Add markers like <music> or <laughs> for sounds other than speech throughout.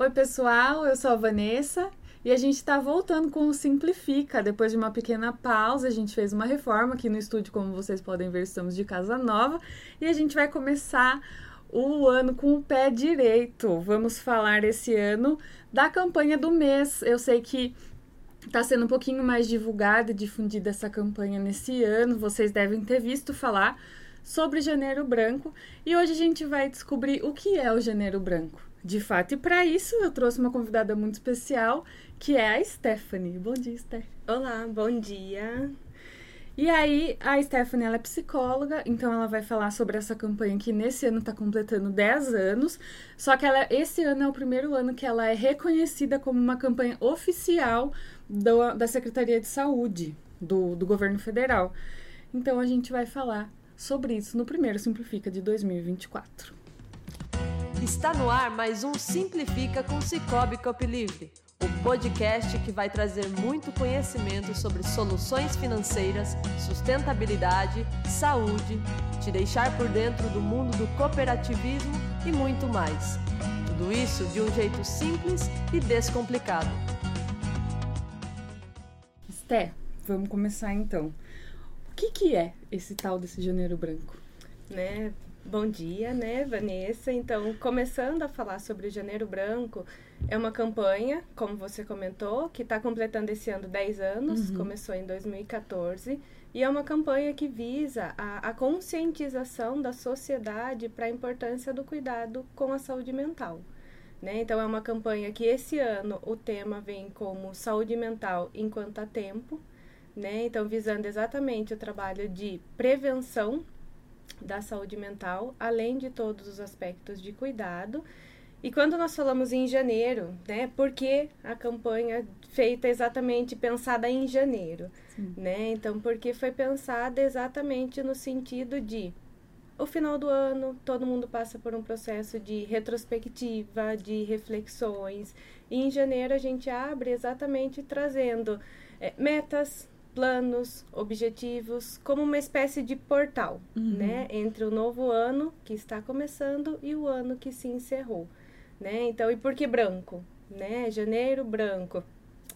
Oi, pessoal, eu sou a Vanessa e a gente está voltando com o Simplifica. Depois de uma pequena pausa, a gente fez uma reforma aqui no estúdio, como vocês podem ver, estamos de casa nova e a gente vai começar o ano com o pé direito. Vamos falar esse ano da campanha do mês. Eu sei que está sendo um pouquinho mais divulgada e difundida essa campanha nesse ano. Vocês devem ter visto falar sobre Janeiro Branco e hoje a gente vai descobrir o que é o Janeiro Branco de fato. E para isso eu trouxe uma convidada muito especial, que é a Stephanie. Bom dia, Stephanie. Olá, bom dia. E aí, a Stephanie ela é psicóloga, então ela vai falar sobre essa campanha que nesse ano está completando 10 anos. Só que ela, esse ano é o primeiro ano que ela é reconhecida como uma campanha oficial do, da Secretaria de Saúde do, do governo federal. Então a gente vai falar sobre isso no primeiro Simplifica de 2024. Está no ar mais um Simplifica com Cicobi Copilivre, o podcast que vai trazer muito conhecimento sobre soluções financeiras, sustentabilidade, saúde, te deixar por dentro do mundo do cooperativismo e muito mais. Tudo isso de um jeito simples e descomplicado. Esté, vamos começar então. O que, que é esse tal desse janeiro branco? Né? Bom dia, né, Vanessa? Então, começando a falar sobre o Janeiro Branco, é uma campanha, como você comentou, que está completando esse ano 10 anos, uhum. começou em 2014, e é uma campanha que visa a, a conscientização da sociedade para a importância do cuidado com a saúde mental. Né? Então, é uma campanha que esse ano o tema vem como saúde mental enquanto há tempo, né? Então, visando exatamente o trabalho de prevenção da saúde mental, além de todos os aspectos de cuidado. E quando nós falamos em janeiro, né, porque a campanha feita exatamente pensada em janeiro, Sim. né? Então, porque foi pensada exatamente no sentido de o final do ano, todo mundo passa por um processo de retrospectiva, de reflexões. E em janeiro a gente abre exatamente trazendo é, metas, planos, objetivos, como uma espécie de portal, uhum. né, entre o novo ano que está começando e o ano que se encerrou, né? Então, e por que branco, né? Janeiro branco,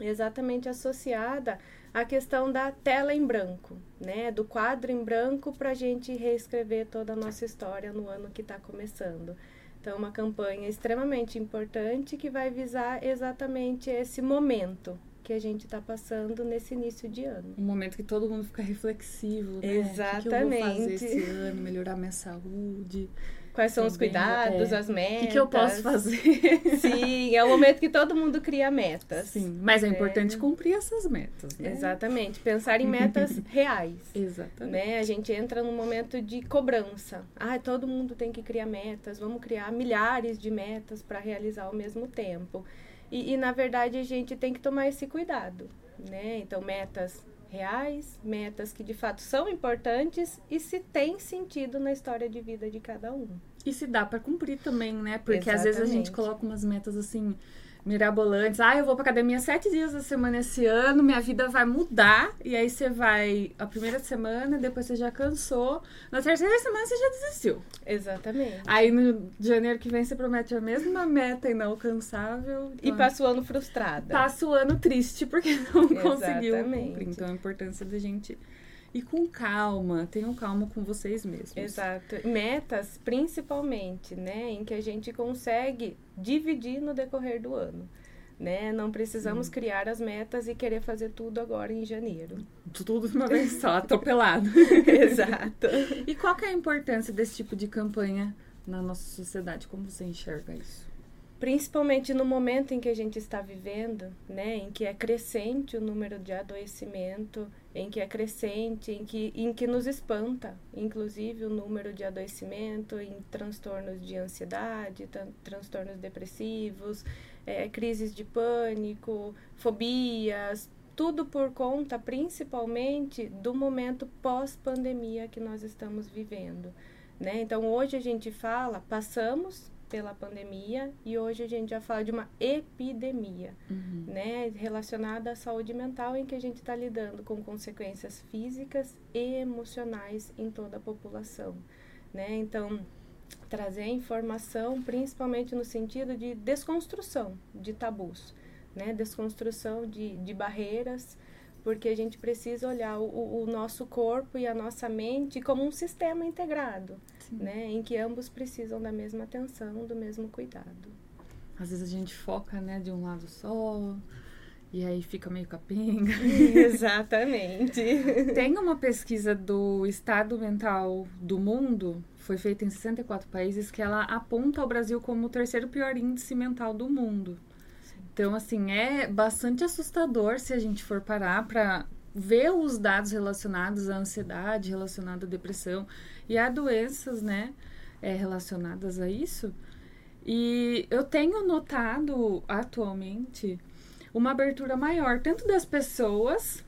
exatamente associada à questão da tela em branco, né, do quadro em branco para a gente reescrever toda a nossa história no ano que está começando. Então, uma campanha extremamente importante que vai visar exatamente esse momento, que a gente está passando nesse início de ano. Um momento que todo mundo fica reflexivo, né? Exatamente. O que, eu vou fazer esse ano, melhorar minha saúde. Quais são os cuidados, é. as metas. O que, que, eu posso fazer? <laughs> Sim, é o momento que todo mundo cria metas. Sim, mas é, é. importante cumprir essas metas, né? Exatamente, pensar em metas <laughs> reais. Exatamente. Né? A gente entra num momento de cobrança. Ah, todo mundo tem que criar metas, vamos criar milhares de metas para realizar ao mesmo tempo. E, e, na verdade, a gente tem que tomar esse cuidado, né? Então, metas reais, metas que de fato são importantes e se tem sentido na história de vida de cada um. E se dá para cumprir também, né? Porque Exatamente. às vezes a gente coloca umas metas assim mirabolantes. Ah, eu vou pra academia sete dias da semana esse ano, minha vida vai mudar. E aí você vai a primeira semana, depois você já cansou. Na terceira semana você já desistiu. Exatamente. Aí no janeiro que vem você promete a mesma meta inalcançável. E passa o ano frustrada. Passa o ano triste porque <laughs> não Exatamente. conseguiu cumprir. Então a importância da gente e com calma, tenham calma com vocês mesmos. Exato. Metas, principalmente, né, em que a gente consegue dividir no decorrer do ano. Né? Não precisamos hum. criar as metas e querer fazer tudo agora em janeiro. Tudo de uma vez só, atropelado. <laughs> Exato. E qual é a importância desse tipo de campanha na nossa sociedade? Como você enxerga isso? Principalmente no momento em que a gente está vivendo, né, em que é crescente o número de adoecimento, em que é crescente, em que, em que nos espanta, inclusive o número de adoecimento em transtornos de ansiedade, transtornos depressivos, é, crises de pânico, fobias, tudo por conta principalmente do momento pós-pandemia que nós estamos vivendo. Né? Então, hoje a gente fala, passamos pela pandemia e hoje a gente já fala de uma epidemia, uhum. né, relacionada à saúde mental, em que a gente está lidando com consequências físicas e emocionais em toda a população, né? Então, trazer informação, principalmente no sentido de desconstrução de tabus, né? Desconstrução de, de barreiras, porque a gente precisa olhar o, o nosso corpo e a nossa mente como um sistema integrado, Sim. né? Em que ambos precisam da mesma atenção, do mesmo cuidado. Às vezes a gente foca, né, de um lado só, e aí fica meio capenga. <laughs> <laughs> Exatamente. Tem uma pesquisa do estado mental do mundo, foi feita em 64 países, que ela aponta o Brasil como o terceiro pior índice mental do mundo. Então, assim, é bastante assustador se a gente for parar para ver os dados relacionados à ansiedade, relacionada à depressão e a doenças, né, é, relacionadas a isso. E eu tenho notado atualmente uma abertura maior, tanto das pessoas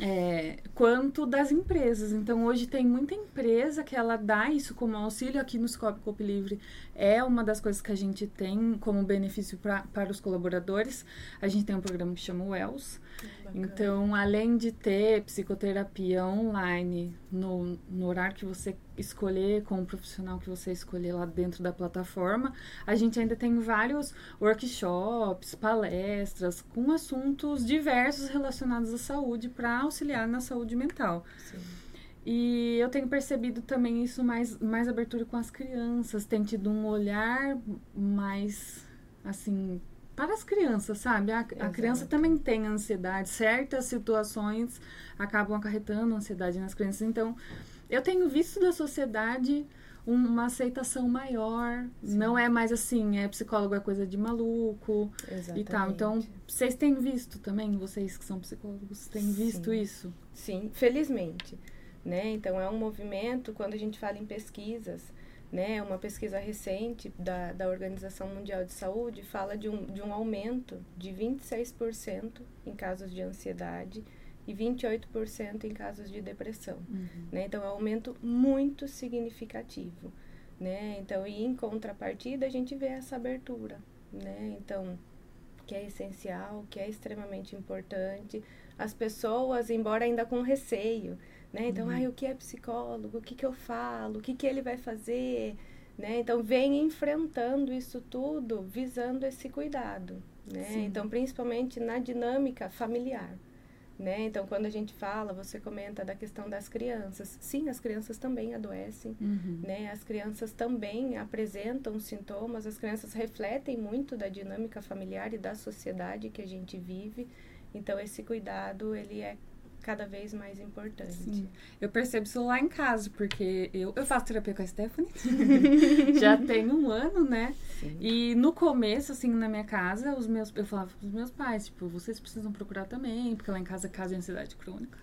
é, quanto das empresas. Então, hoje tem muita empresa que ela dá isso como auxílio aqui no Scope Cop Livre. É uma das coisas que a gente tem como benefício pra, para os colaboradores. A gente tem um programa que chama Wells. Então, além de ter psicoterapia online no, no horário que você escolher, com o profissional que você escolher lá dentro da plataforma, a gente ainda tem vários workshops, palestras com assuntos diversos relacionados à saúde para auxiliar na saúde mental. Sim. E eu tenho percebido também isso mais, mais abertura com as crianças, tem tido um olhar mais, assim, para as crianças, sabe? A, a criança também tem ansiedade. Certas situações acabam acarretando ansiedade nas crianças. Então, eu tenho visto da sociedade uma aceitação maior. Sim. Não é mais assim, é psicólogo é coisa de maluco Exatamente. e tal. Então, vocês têm visto também, vocês que são psicólogos, têm Sim. visto isso? Sim, felizmente. Né? Então, é um movimento, quando a gente fala em pesquisas, né, uma pesquisa recente da, da Organização Mundial de Saúde fala de um, de um aumento de 26% em casos de ansiedade e 28% em casos de depressão. Uhum. Né? Então, é um aumento muito significativo. Né? Então, e em contrapartida, a gente vê essa abertura. Né? Então, que é essencial, que é extremamente importante. As pessoas, embora ainda com receio, né? Então, uhum. ai, o que é psicólogo? O que, que eu falo? O que, que ele vai fazer? Né? Então, vem enfrentando isso tudo visando esse cuidado. Né? Então, principalmente na dinâmica familiar. Né? Então, quando a gente fala, você comenta da questão das crianças. Sim, as crianças também adoecem, uhum. né? As crianças também apresentam sintomas, as crianças refletem muito da dinâmica familiar e da sociedade que a gente vive. Então, esse cuidado, ele é cada vez mais importante. Sim. Eu percebo isso lá em casa, porque eu, eu faço terapia com a Stephanie <laughs> já tem um ano, né? Sim. E no começo, assim, na minha casa, os meus, eu falava pros meus pais, tipo, vocês precisam procurar também, porque lá em casa é casa de ansiedade crônica.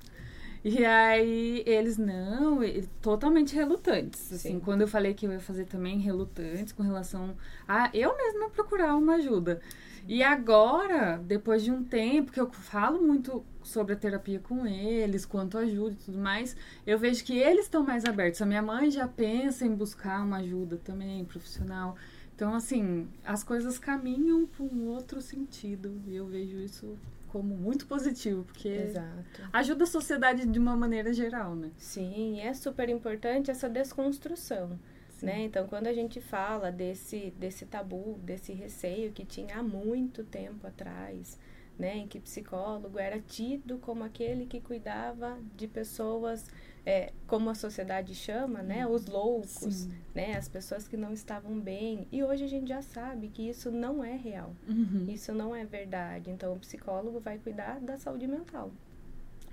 E aí eles não, totalmente relutantes. Assim, Sim. quando eu falei que eu ia fazer também relutantes com relação a eu mesma procurar uma ajuda. E agora, depois de um tempo que eu falo muito sobre a terapia com eles, quanto ajuda e tudo mais, eu vejo que eles estão mais abertos. A minha mãe já pensa em buscar uma ajuda também profissional. Então, assim, as coisas caminham para um outro sentido. E eu vejo isso como muito positivo, porque Exato. ajuda a sociedade de uma maneira geral, né? Sim, é super importante essa desconstrução. Né? Então, quando a gente fala desse, desse tabu, desse receio que tinha há muito tempo atrás, né, em que psicólogo era tido como aquele que cuidava de pessoas, é, como a sociedade chama, né, os loucos, né, as pessoas que não estavam bem. E hoje a gente já sabe que isso não é real, uhum. isso não é verdade. Então, o psicólogo vai cuidar da saúde mental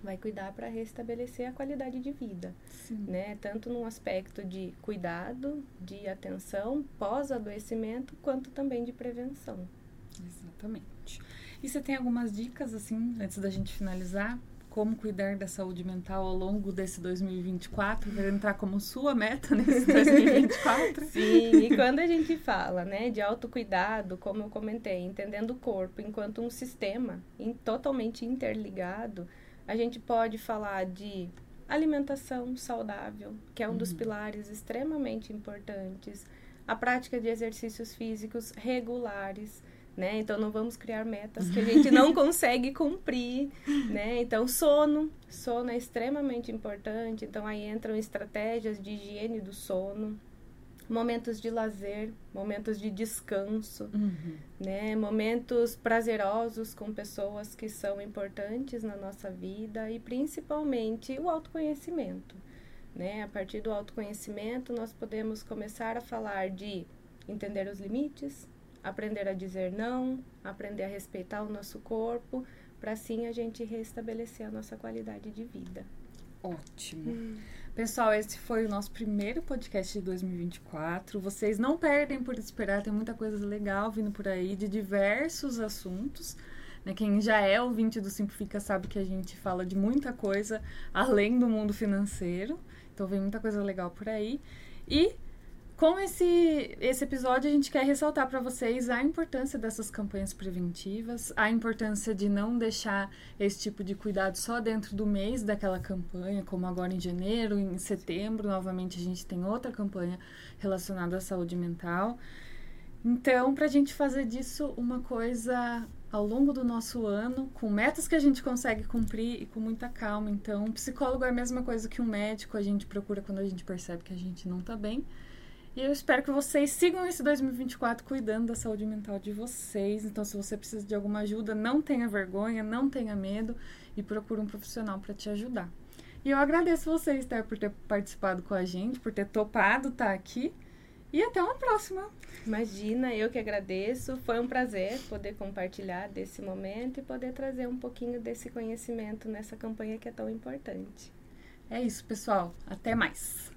vai cuidar para restabelecer a qualidade de vida, Sim. né? Tanto num aspecto de cuidado, de atenção pós adoecimento, quanto também de prevenção. Exatamente. E você tem algumas dicas, assim, antes da gente finalizar? Como cuidar da saúde mental ao longo desse 2024? Vai entrar como sua meta nesse <laughs> 2024? Sim, e quando a gente fala né, de autocuidado, como eu comentei, entendendo o corpo enquanto um sistema in, totalmente interligado, a gente pode falar de alimentação saudável, que é um uhum. dos pilares extremamente importantes, a prática de exercícios físicos regulares, né? Então não vamos criar metas que a gente não <laughs> consegue cumprir, né? Então sono, sono é extremamente importante. Então aí entram estratégias de higiene do sono, momentos de lazer, momentos de descanso, Uhum. né? Momentos prazerosos com pessoas que são importantes na nossa vida e principalmente o autoconhecimento, né? A partir do autoconhecimento nós podemos começar a falar de entender os limites, aprender a dizer não, aprender a respeitar o nosso corpo, para assim a gente restabelecer a nossa qualidade de vida. Ótimo. Pessoal, esse foi o nosso primeiro podcast de 2024. Vocês não perdem por esperar, tem muita coisa legal vindo por aí de diversos assuntos. Né? Quem já é ouvinte do Simplifica sabe que a gente fala de muita coisa além do mundo financeiro. Então vem muita coisa legal por aí. E com esse, esse episódio, a gente quer ressaltar para vocês a importância dessas campanhas preventivas, a importância de não deixar esse tipo de cuidado só dentro do mês daquela campanha, como agora em janeiro, em setembro, novamente a gente tem outra campanha relacionada à saúde mental. Então, para a gente fazer disso uma coisa ao longo do nosso ano, com metas que a gente consegue cumprir e com muita calma. Então, um psicólogo é a mesma coisa que um médico, a gente procura quando a gente percebe que a gente não está bem. E eu espero que vocês sigam esse 2024 cuidando da saúde mental de vocês. Então, se você precisa de alguma ajuda, não tenha vergonha, não tenha medo e procure um profissional para te ajudar. E eu agradeço vocês, tá, por ter participado com a gente, por ter topado estar aqui. E até uma próxima. Imagina, eu que agradeço. Foi um prazer poder compartilhar desse momento e poder trazer um pouquinho desse conhecimento nessa campanha que é tão importante. É isso, pessoal. Até mais.